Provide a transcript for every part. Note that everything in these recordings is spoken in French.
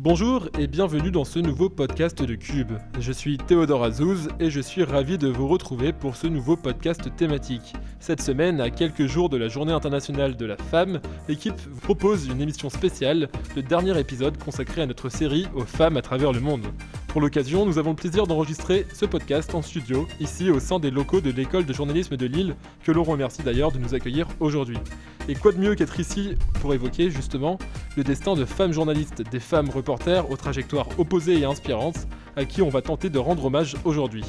Bonjour et bienvenue dans ce nouveau podcast de Cube. Je suis Théodore Azouz et je suis ravi de vous retrouver pour ce nouveau podcast thématique. Cette semaine, à quelques jours de la Journée internationale de la femme, l'équipe vous propose une émission spéciale, le dernier épisode consacré à notre série aux femmes à travers le monde. Pour l'occasion, nous avons le plaisir d'enregistrer ce podcast en studio, ici au sein des locaux de l'école de journalisme de Lille, que l'on remercie d'ailleurs de nous accueillir aujourd'hui. Et quoi de mieux qu'être ici pour évoquer justement le destin de femmes journalistes, des femmes reporters aux trajectoires opposées et inspirantes, à qui on va tenter de rendre hommage aujourd'hui.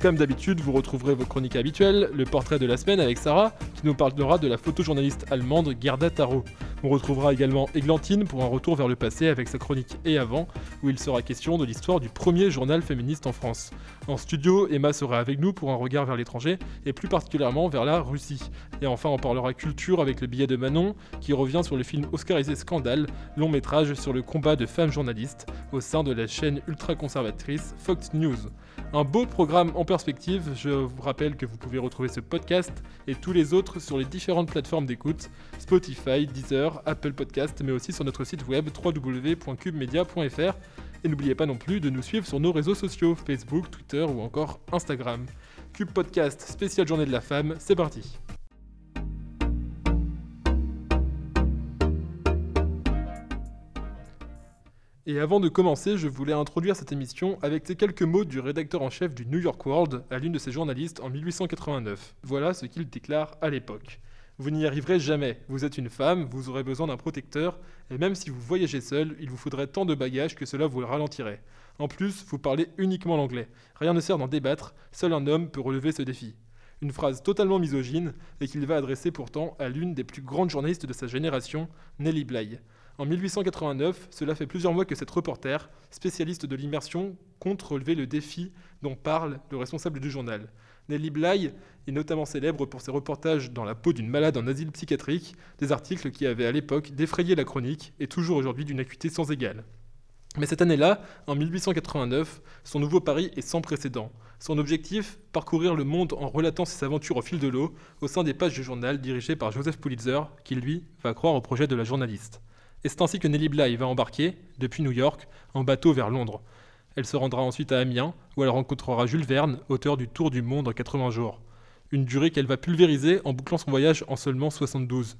Comme d'habitude, vous retrouverez vos chroniques habituelles, le portrait de la semaine avec Sarah, qui nous parlera de la photojournaliste allemande Gerda Taro. On retrouvera également Églantine pour un retour vers le passé avec sa chronique Et avant, où il sera question de l'histoire du premier journal féministe en France. En studio, Emma sera avec nous pour un regard vers l'étranger, et plus particulièrement vers la Russie. Et enfin, on parlera culture avec le billet de Manon, qui revient sur le film oscarisé Scandale, long métrage sur le combat de femmes journalistes au sein de la chaîne ultra-conservatrice Fox News. Un beau programme en perspective, je vous rappelle que vous pouvez retrouver ce podcast et tous les autres sur les différentes plateformes d'écoute, Spotify, Deezer, Apple Podcast, mais aussi sur notre site web www.cubemedia.fr. Et n'oubliez pas non plus de nous suivre sur nos réseaux sociaux, Facebook, Twitter ou encore Instagram. Cube Podcast, spéciale journée de la femme, c'est parti. Et avant de commencer, je voulais introduire cette émission avec ces quelques mots du rédacteur en chef du New York World à l'une de ses journalistes en 1889. Voilà ce qu'il déclare à l'époque. Vous n'y arriverez jamais. Vous êtes une femme, vous aurez besoin d'un protecteur, et même si vous voyagez seul, il vous faudrait tant de bagages que cela vous le ralentirait. En plus, vous parlez uniquement l'anglais. Rien ne sert d'en débattre, seul un homme peut relever ce défi. Une phrase totalement misogyne, et qu'il va adresser pourtant à l'une des plus grandes journalistes de sa génération, Nellie Bly. En 1889, cela fait plusieurs mois que cette reporter, spécialiste de l'immersion, compte relever le défi dont parle le responsable du journal. Nelly Bly est notamment célèbre pour ses reportages dans la peau d'une malade en asile psychiatrique, des articles qui avaient à l'époque défrayé la chronique et toujours aujourd'hui d'une acuité sans égale. Mais cette année-là, en 1889, son nouveau pari est sans précédent. Son objectif, parcourir le monde en relatant ses aventures au fil de l'eau au sein des pages du journal dirigées par Joseph Pulitzer, qui lui va croire au projet de la journaliste. Et c'est ainsi que Nelly Bly va embarquer, depuis New York, en bateau vers Londres. Elle se rendra ensuite à Amiens, où elle rencontrera Jules Verne, auteur du Tour du monde en 80 jours. Une durée qu'elle va pulvériser en bouclant son voyage en seulement 72.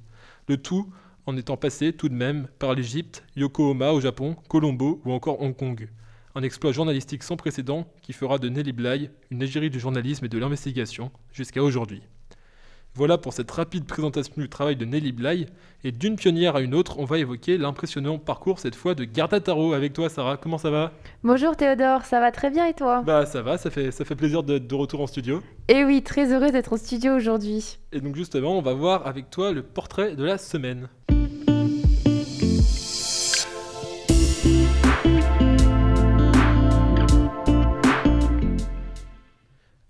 Le tout en étant passé tout de même par l'Égypte, Yokohama au Japon, Colombo ou encore Hong Kong. Un exploit journalistique sans précédent qui fera de Nelly Bly une égérie du journalisme et de l'investigation jusqu'à aujourd'hui. Voilà pour cette rapide présentation du travail de Nelly Bly. Et d'une pionnière à une autre, on va évoquer l'impressionnant parcours cette fois de Garda Taro. Avec toi, Sarah, comment ça va? Bonjour Théodore, ça va très bien et toi? Bah ça va, ça fait, ça fait plaisir d'être de retour en studio. Et oui, très heureux d'être en studio aujourd'hui. Et donc justement, on va voir avec toi le portrait de la semaine.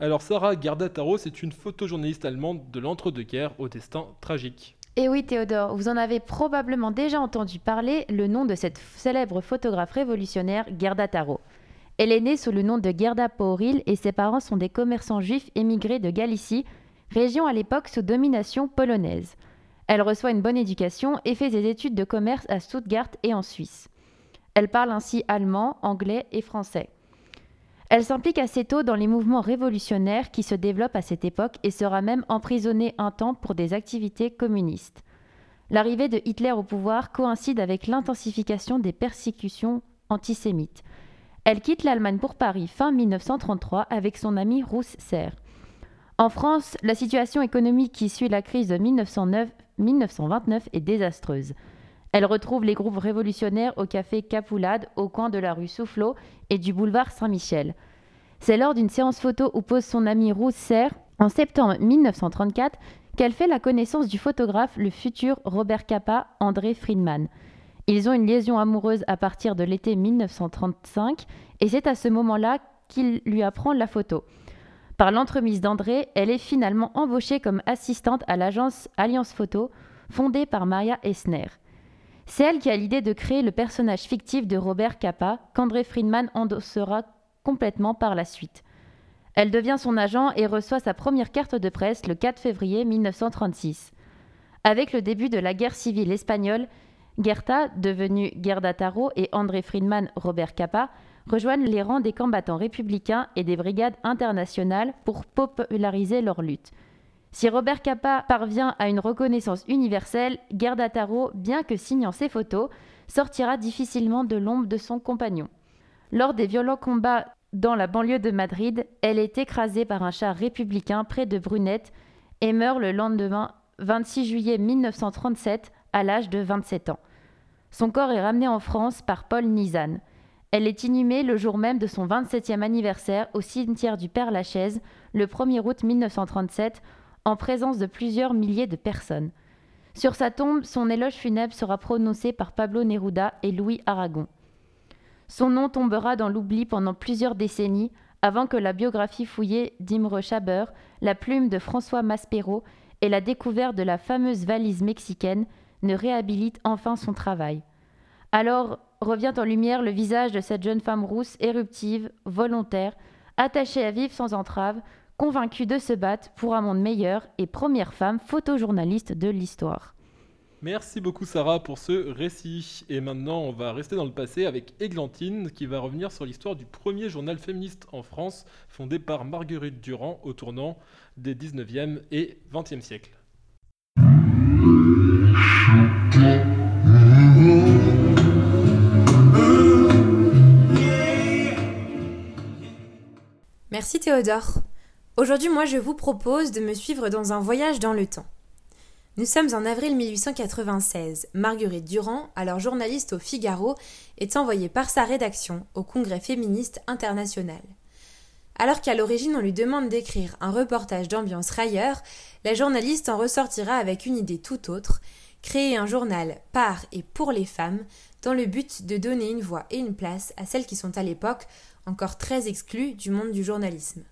Alors Sarah Garda-Taro, c'est une photojournaliste allemande de l'entre-deux-guerres au destin tragique. Et oui Théodore, vous en avez probablement déjà entendu parler, le nom de cette célèbre photographe révolutionnaire Gerda Taro. Elle est née sous le nom de Gerda Pauril et ses parents sont des commerçants juifs émigrés de Galicie, région à l'époque sous domination polonaise. Elle reçoit une bonne éducation et fait des études de commerce à Stuttgart et en Suisse. Elle parle ainsi allemand, anglais et français. Elle s'implique assez tôt dans les mouvements révolutionnaires qui se développent à cette époque et sera même emprisonnée un temps pour des activités communistes. L'arrivée de Hitler au pouvoir coïncide avec l'intensification des persécutions antisémites. Elle quitte l'Allemagne pour Paris fin 1933 avec son ami Rousse Serre. En France, la situation économique qui suit la crise de 1929 est désastreuse. Elle retrouve les groupes révolutionnaires au café Capoulade, au coin de la rue Soufflot et du boulevard Saint-Michel. C'est lors d'une séance photo où pose son ami Rousser, en septembre 1934, qu'elle fait la connaissance du photographe, le futur Robert Capa, André Friedman. Ils ont une liaison amoureuse à partir de l'été 1935 et c'est à ce moment-là qu'il lui apprend la photo. Par l'entremise d'André, elle est finalement embauchée comme assistante à l'agence Alliance Photo, fondée par Maria Essner. C'est elle qui a l'idée de créer le personnage fictif de Robert Capa, qu'André Friedman endossera complètement par la suite. Elle devient son agent et reçoit sa première carte de presse le 4 février 1936. Avec le début de la guerre civile espagnole, Gerta, devenue Gerda Taro, et André Friedman, Robert Capa, rejoignent les rangs des combattants républicains et des brigades internationales pour populariser leur lutte. Si Robert Capa parvient à une reconnaissance universelle, Gerda Taro, bien que signant ses photos, sortira difficilement de l'ombre de son compagnon. Lors des violents combats dans la banlieue de Madrid, elle est écrasée par un char républicain près de Brunette et meurt le lendemain 26 juillet 1937 à l'âge de 27 ans. Son corps est ramené en France par Paul Nizan. Elle est inhumée le jour même de son 27e anniversaire au cimetière du Père-Lachaise, le 1er août 1937, en présence de plusieurs milliers de personnes. Sur sa tombe, son éloge funèbre sera prononcé par Pablo Neruda et Louis Aragon. Son nom tombera dans l'oubli pendant plusieurs décennies avant que la biographie fouillée d'Imre Schaber, la plume de François Maspero et la découverte de la fameuse valise mexicaine ne réhabilitent enfin son travail. Alors revient en lumière le visage de cette jeune femme rousse, éruptive, volontaire, attachée à vivre sans entrave, convaincue de se battre pour un monde meilleur et première femme photojournaliste de l'histoire. Merci beaucoup Sarah pour ce récit. Et maintenant, on va rester dans le passé avec Églantine qui va revenir sur l'histoire du premier journal féministe en France, fondé par Marguerite Durand au tournant des 19e et 20e siècles. Merci Théodore. Aujourd'hui, moi, je vous propose de me suivre dans un voyage dans le temps. Nous sommes en avril 1896. Marguerite Durand, alors journaliste au Figaro, est envoyée par sa rédaction au Congrès féministe international. Alors qu'à l'origine on lui demande d'écrire un reportage d'ambiance railleur, la journaliste en ressortira avec une idée tout autre, créer un journal par et pour les femmes, dans le but de donner une voix et une place à celles qui sont à l'époque encore très exclues du monde du journalisme.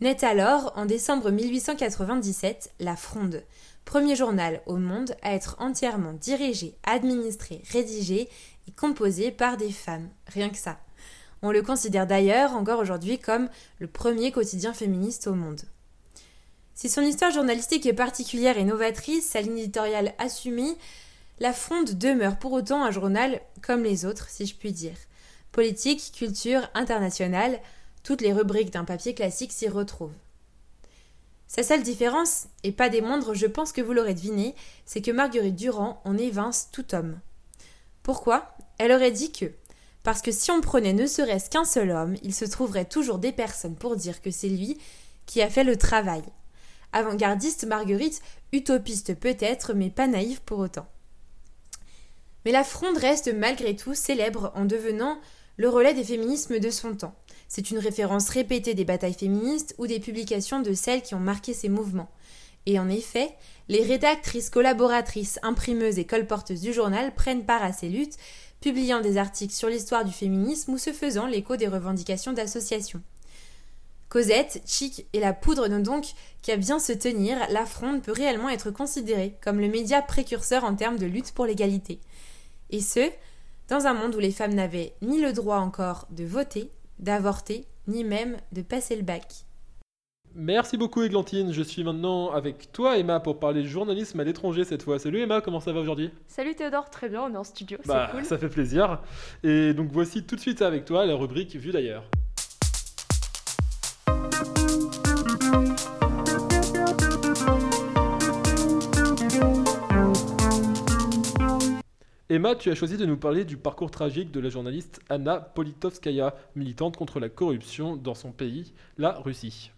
Naît alors, en décembre 1897, La Fronde, premier journal au monde à être entièrement dirigé, administré, rédigé et composé par des femmes, rien que ça. On le considère d'ailleurs encore aujourd'hui comme le premier quotidien féministe au monde. Si son histoire journalistique est particulière et novatrice, sa ligne éditoriale assumée, La Fronde demeure pour autant un journal comme les autres, si je puis dire. Politique, culture, internationale, toutes les rubriques d'un papier classique s'y retrouvent. Sa seule différence, et pas des moindres, je pense que vous l'aurez deviné, c'est que Marguerite Durand en évince tout homme. Pourquoi? Elle aurait dit que, parce que si on prenait ne serait-ce qu'un seul homme, il se trouverait toujours des personnes pour dire que c'est lui qui a fait le travail. Avant-gardiste Marguerite, utopiste peut-être, mais pas naïve pour autant. Mais la fronde reste malgré tout célèbre en devenant le relais des féminismes de son temps. C'est une référence répétée des batailles féministes ou des publications de celles qui ont marqué ces mouvements. Et en effet, les rédactrices, collaboratrices, imprimeuses et colporteuses du journal prennent part à ces luttes, publiant des articles sur l'histoire du féminisme ou se faisant l'écho des revendications d'associations. Cosette, Chic et la poudre n'ont donc qu'à bien se tenir, la fronde peut réellement être considérée comme le média précurseur en termes de lutte pour l'égalité. Et ce, dans un monde où les femmes n'avaient ni le droit encore de voter, d'avorter, ni même de passer le bac. Merci beaucoup Églantine, je suis maintenant avec toi Emma pour parler de journalisme à l'étranger cette fois. Salut Emma, comment ça va aujourd'hui? Salut Théodore, très bien, on est en studio, c'est bah, cool. Ça fait plaisir. Et donc voici tout de suite avec toi la rubrique Vue d'ailleurs. Emma, tu as choisi de nous parler du parcours tragique de la journaliste Anna Politovskaya, militante contre la corruption dans son pays, la Russie.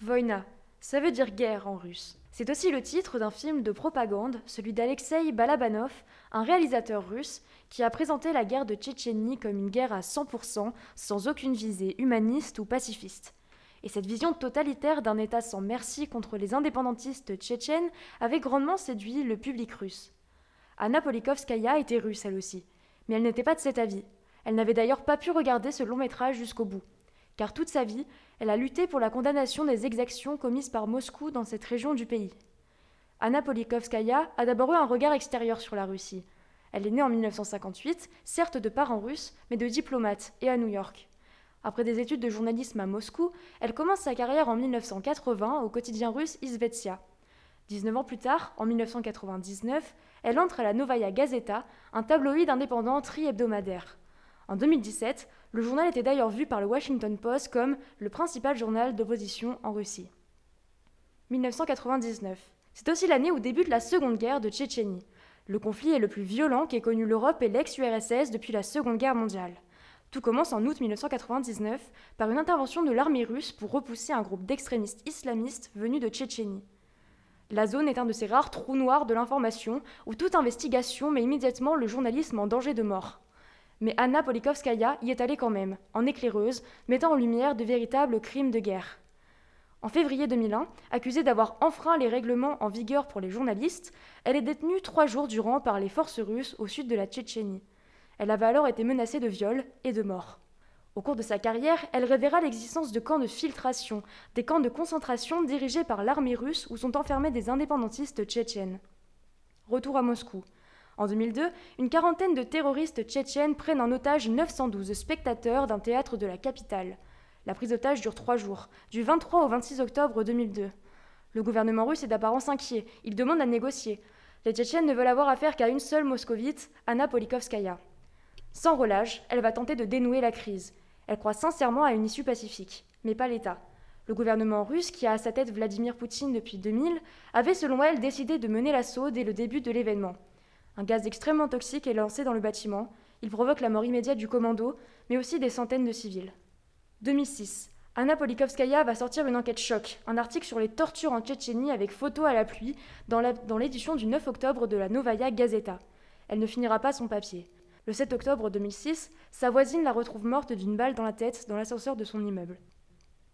Voïna, ça veut dire guerre en russe. C'est aussi le titre d'un film de propagande, celui d'Alexei Balabanov, un réalisateur russe qui a présenté la guerre de Tchétchénie comme une guerre à 100%, sans aucune visée humaniste ou pacifiste. Et cette vision totalitaire d'un État sans merci contre les indépendantistes tchétchènes avait grandement séduit le public russe. Anna Polikovskaya était russe elle aussi, mais elle n'était pas de cet avis. Elle n'avait d'ailleurs pas pu regarder ce long métrage jusqu'au bout, car toute sa vie, elle a lutté pour la condamnation des exactions commises par Moscou dans cette région du pays. Anna Polikovskaya a d'abord eu un regard extérieur sur la Russie. Elle est née en 1958, certes de parents russes, mais de diplomate, et à New York. Après des études de journalisme à Moscou, elle commence sa carrière en 1980 au quotidien russe Izvestia. 19 ans plus tard, en 1999, elle entre à la Novaya Gazeta, un tabloïd indépendant tri-hebdomadaire. En 2017, le journal était d'ailleurs vu par le Washington Post comme le principal journal d'opposition en Russie. 1999. C'est aussi l'année où débute la Seconde Guerre de Tchétchénie. Le conflit est le plus violent qu'ait connu l'Europe et l'ex-URSS depuis la Seconde Guerre mondiale. Tout commence en août 1999 par une intervention de l'armée russe pour repousser un groupe d'extrémistes islamistes venus de Tchétchénie. La zone est un de ces rares trous noirs de l'information où toute investigation met immédiatement le journalisme en danger de mort. Mais Anna Polikovskaya y est allée quand même, en éclaireuse, mettant en lumière de véritables crimes de guerre. En février 2001, accusée d'avoir enfreint les règlements en vigueur pour les journalistes, elle est détenue trois jours durant par les forces russes au sud de la Tchétchénie. Elle avait alors été menacée de viol et de mort. Au cours de sa carrière, elle révéla l'existence de camps de filtration, des camps de concentration dirigés par l'armée russe où sont enfermés des indépendantistes tchétchènes. Retour à Moscou. En 2002, une quarantaine de terroristes tchétchènes prennent en otage 912 spectateurs d'un théâtre de la capitale. La prise d'otage dure trois jours, du 23 au 26 octobre 2002. Le gouvernement russe est d'apparence inquiet. Il demande à négocier. Les Tchétchènes ne veulent avoir affaire qu'à une seule moscovite, Anna Polikovskaya. Sans relâche, elle va tenter de dénouer la crise. Elle croit sincèrement à une issue pacifique, mais pas l'État. Le gouvernement russe, qui a à sa tête Vladimir Poutine depuis 2000, avait selon elle décidé de mener l'assaut dès le début de l'événement. Un gaz extrêmement toxique est lancé dans le bâtiment. Il provoque la mort immédiate du commando, mais aussi des centaines de civils. 2006. Anna Polikovskaya va sortir une enquête choc, un article sur les tortures en Tchétchénie avec photos à la pluie dans l'édition du 9 octobre de la Novaya Gazeta. Elle ne finira pas son papier. Le 7 octobre 2006, sa voisine la retrouve morte d'une balle dans la tête dans l'ascenseur de son immeuble.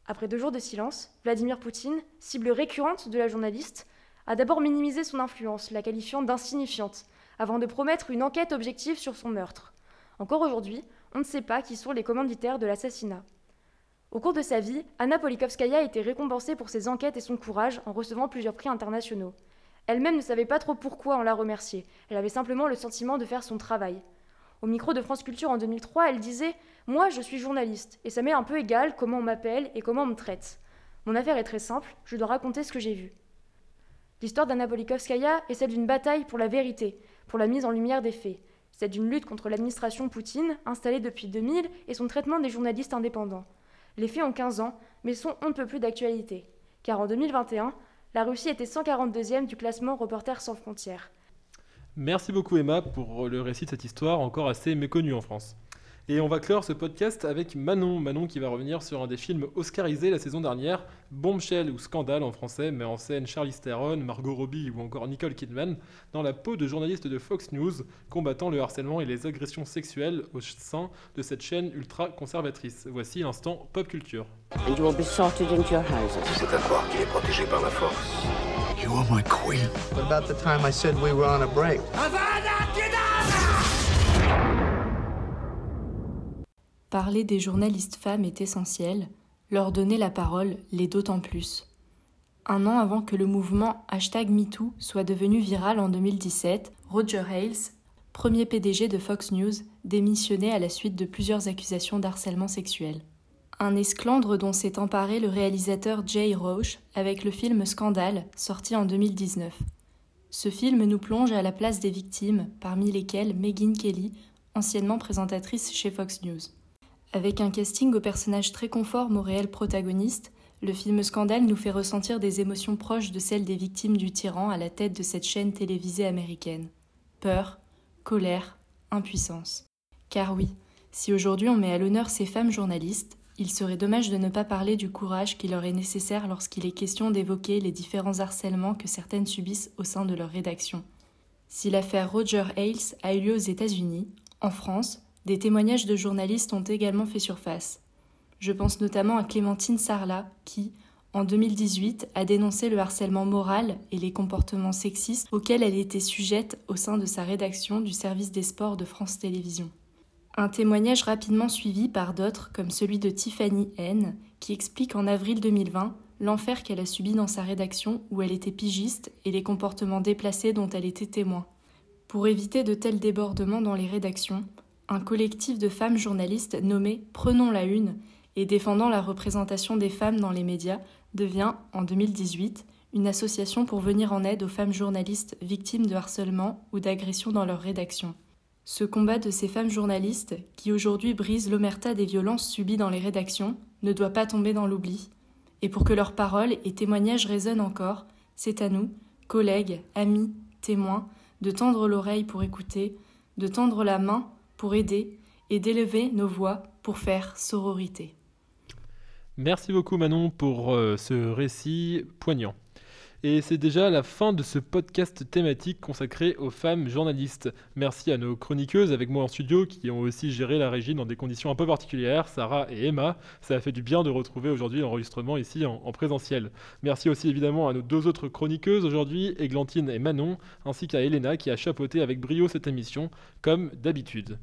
Après deux jours de silence, Vladimir Poutine, cible récurrente de la journaliste, a d'abord minimisé son influence, la qualifiant d'insignifiante, avant de promettre une enquête objective sur son meurtre. Encore aujourd'hui, on ne sait pas qui sont les commanditaires de l'assassinat. Au cours de sa vie, Anna Polikovskaya a été récompensée pour ses enquêtes et son courage en recevant plusieurs prix internationaux. Elle-même ne savait pas trop pourquoi on la remerciait, elle avait simplement le sentiment de faire son travail. Au micro de France Culture en 2003, elle disait Moi, je suis journaliste, et ça m'est un peu égal comment on m'appelle et comment on me traite. Mon affaire est très simple, je dois raconter ce que j'ai vu. L'histoire d'Anna Polikovskaya est celle d'une bataille pour la vérité, pour la mise en lumière des faits. C'est d'une lutte contre l'administration Poutine, installée depuis 2000, et son traitement des journalistes indépendants. Les faits ont 15 ans, mais sont on ne peut plus d'actualité. Car en 2021, la Russie était 142e du classement Reporters sans frontières. Merci beaucoup Emma pour le récit de cette histoire encore assez méconnue en France. Et on va clore ce podcast avec Manon. Manon qui va revenir sur un des films oscarisés la saison dernière, Bombshell ou Scandale en français, mais en scène Charlie Theron, Margot Robbie ou encore Nicole Kidman dans la peau de journalistes de Fox News combattant le harcèlement et les agressions sexuelles au sein de cette chaîne ultra conservatrice. Voici l'instant pop culture. C'est à croire qu'il est protégé par la force. You are my queen. What about the time I said we were on a break? Parler des journalistes femmes est essentiel, leur donner la parole l'est d'autant plus. Un an avant que le mouvement hashtag MeToo soit devenu viral en 2017, Roger Ailes, premier PDG de Fox News, démissionnait à la suite de plusieurs accusations d'harcèlement sexuel. Un esclandre dont s'est emparé le réalisateur Jay Roche avec le film Scandale, sorti en 2019. Ce film nous plonge à la place des victimes, parmi lesquelles Megyn Kelly, anciennement présentatrice chez Fox News. Avec un casting aux personnages très conformes au réel protagoniste, le film Scandale nous fait ressentir des émotions proches de celles des victimes du tyran à la tête de cette chaîne télévisée américaine. Peur, colère, impuissance. Car oui, si aujourd'hui on met à l'honneur ces femmes journalistes, il serait dommage de ne pas parler du courage qui leur est nécessaire lorsqu'il est question d'évoquer les différents harcèlements que certaines subissent au sein de leur rédaction. Si l'affaire Roger Ailes a eu lieu aux États-Unis, en France, des témoignages de journalistes ont également fait surface. Je pense notamment à Clémentine Sarlat qui, en 2018, a dénoncé le harcèlement moral et les comportements sexistes auxquels elle était sujette au sein de sa rédaction du service des sports de France Télévisions. Un témoignage rapidement suivi par d'autres, comme celui de Tiffany N, qui explique en avril 2020 l'enfer qu'elle a subi dans sa rédaction où elle était pigiste et les comportements déplacés dont elle était témoin. Pour éviter de tels débordements dans les rédactions, un collectif de femmes journalistes nommé Prenons la Une et défendant la représentation des femmes dans les médias devient, en 2018, une association pour venir en aide aux femmes journalistes victimes de harcèlement ou d'agression dans leur rédaction. Ce combat de ces femmes journalistes, qui aujourd'hui brisent l'omerta des violences subies dans les rédactions, ne doit pas tomber dans l'oubli. Et pour que leurs paroles et témoignages résonnent encore, c'est à nous, collègues, amis, témoins, de tendre l'oreille pour écouter, de tendre la main pour aider et d'élever nos voix pour faire sororité. Merci beaucoup Manon pour euh, ce récit poignant. Et c'est déjà la fin de ce podcast thématique consacré aux femmes journalistes. Merci à nos chroniqueuses avec moi en studio qui ont aussi géré la régie dans des conditions un peu particulières, Sarah et Emma. Ça a fait du bien de retrouver aujourd'hui l'enregistrement ici en, en, présentiel. Merci aussi évidemment à nos deux autres chroniqueuses aujourd'hui, Églantine et Manon, ainsi qu'à Elena qui a chapeauté avec brio cette émission, comme d'habitude.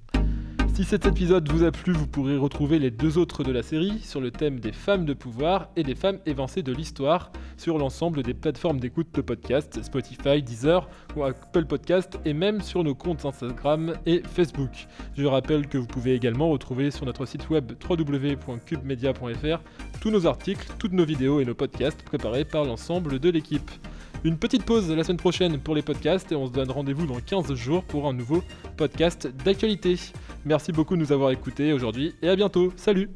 Si cet épisode vous a plu, vous pourrez retrouver les deux autres de la série sur le thème des femmes de pouvoir et des femmes évincées de l'histoire sur l'ensemble des plateformes d'écoute de podcast, Spotify, Deezer ou Apple Podcast et même sur nos comptes Instagram et Facebook. Je rappelle que vous pouvez également retrouver sur notre site web www.cubemedia.fr tous nos articles, toutes nos vidéos et nos podcasts préparés par l'ensemble de l'équipe. Une petite pause la semaine prochaine pour les podcasts et on se donne rendez-vous dans 15 jours pour un nouveau podcast d'actualité. Merci beaucoup de nous avoir écoutés aujourd'hui et à bientôt. Salut